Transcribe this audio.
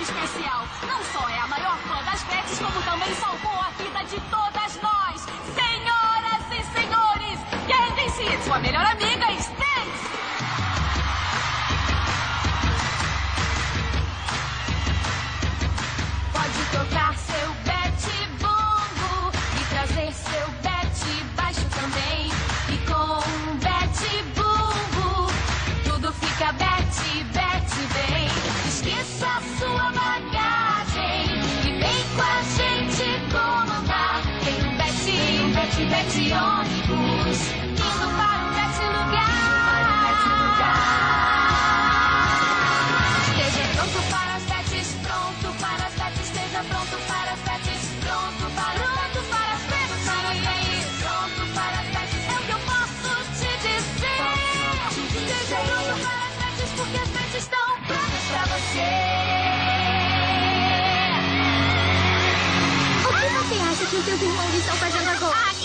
especial. Não só é a maior fã das Bets, como também salvou a vida de todas nós. Senhoras e senhores, Candice, sua melhor amiga, Stace. A sua bagagem e vem com a gente comandar. Tem um bet, um bet, bet ônibus, indo Tapi mau 个